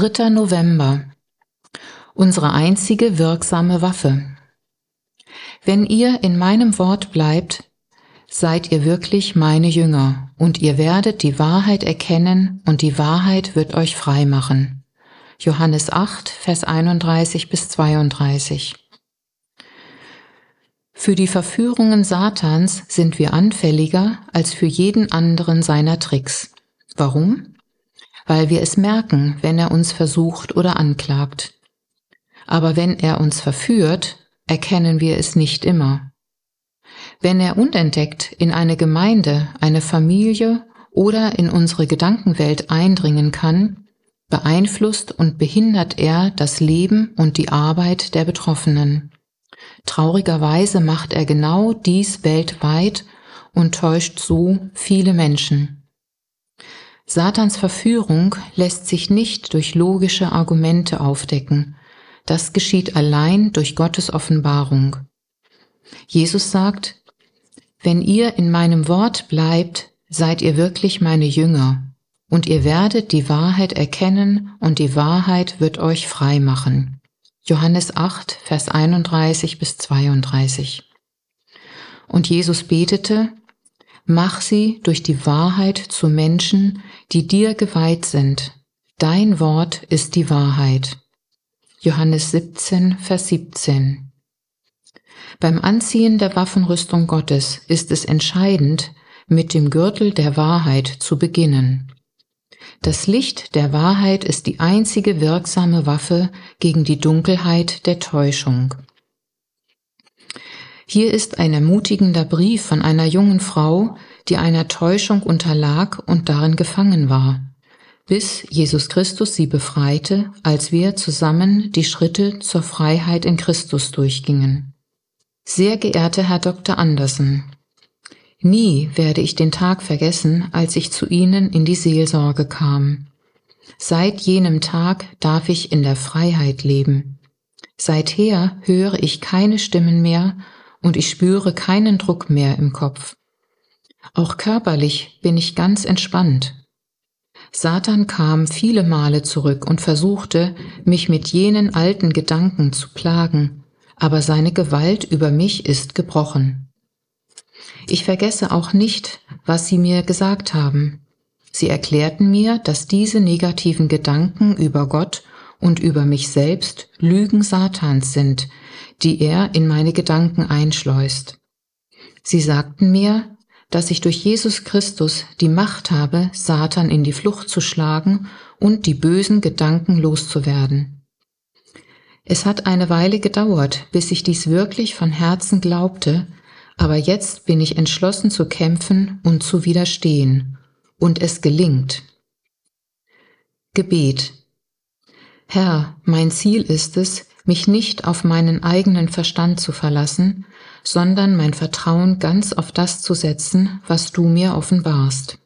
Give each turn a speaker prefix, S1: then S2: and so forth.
S1: 3. November. Unsere einzige wirksame Waffe. Wenn ihr in meinem Wort bleibt, seid ihr wirklich meine Jünger, und ihr werdet die Wahrheit erkennen, und die Wahrheit wird euch frei machen. Johannes 8, Vers 31 bis 32. Für die Verführungen Satans sind wir anfälliger als für jeden anderen seiner Tricks. Warum? Weil wir es merken, wenn er uns versucht oder anklagt. Aber wenn er uns verführt, erkennen wir es nicht immer. Wenn er unentdeckt in eine Gemeinde, eine Familie oder in unsere Gedankenwelt eindringen kann, beeinflusst und behindert er das Leben und die Arbeit der Betroffenen. Traurigerweise macht er genau dies weltweit und täuscht so viele Menschen. Satans Verführung lässt sich nicht durch logische Argumente aufdecken. Das geschieht allein durch Gottes Offenbarung. Jesus sagt, wenn ihr in meinem Wort bleibt, seid ihr wirklich meine Jünger, und ihr werdet die Wahrheit erkennen, und die Wahrheit wird euch frei machen. Johannes 8, Vers 31 bis 32. Und Jesus betete, Mach sie durch die Wahrheit zu Menschen, die dir geweiht sind. Dein Wort ist die Wahrheit. Johannes 17, Vers 17. Beim Anziehen der Waffenrüstung Gottes ist es entscheidend, mit dem Gürtel der Wahrheit zu beginnen. Das Licht der Wahrheit ist die einzige wirksame Waffe gegen die Dunkelheit der Täuschung. Hier ist ein ermutigender Brief von einer jungen Frau, die einer Täuschung unterlag und darin gefangen war, bis Jesus Christus sie befreite, als wir zusammen die Schritte zur Freiheit in Christus durchgingen. Sehr geehrter Herr Dr. Andersen, Nie werde ich den Tag vergessen, als ich zu Ihnen in die Seelsorge kam. Seit jenem Tag darf ich in der Freiheit leben. Seither höre ich keine Stimmen mehr und ich spüre keinen Druck mehr im Kopf. Auch körperlich bin ich ganz entspannt. Satan kam viele Male zurück und versuchte, mich mit jenen alten Gedanken zu plagen, aber seine Gewalt über mich ist gebrochen. Ich vergesse auch nicht, was Sie mir gesagt haben. Sie erklärten mir, dass diese negativen Gedanken über Gott und über mich selbst Lügen Satans sind, die er in meine Gedanken einschleust. Sie sagten mir, dass ich durch Jesus Christus die Macht habe, Satan in die Flucht zu schlagen und die bösen Gedanken loszuwerden. Es hat eine Weile gedauert, bis ich dies wirklich von Herzen glaubte, aber jetzt bin ich entschlossen zu kämpfen und zu widerstehen. Und es gelingt. Gebet. Herr, mein Ziel ist es, mich nicht auf meinen eigenen Verstand zu verlassen, sondern mein Vertrauen ganz auf das zu setzen, was du mir offenbarst.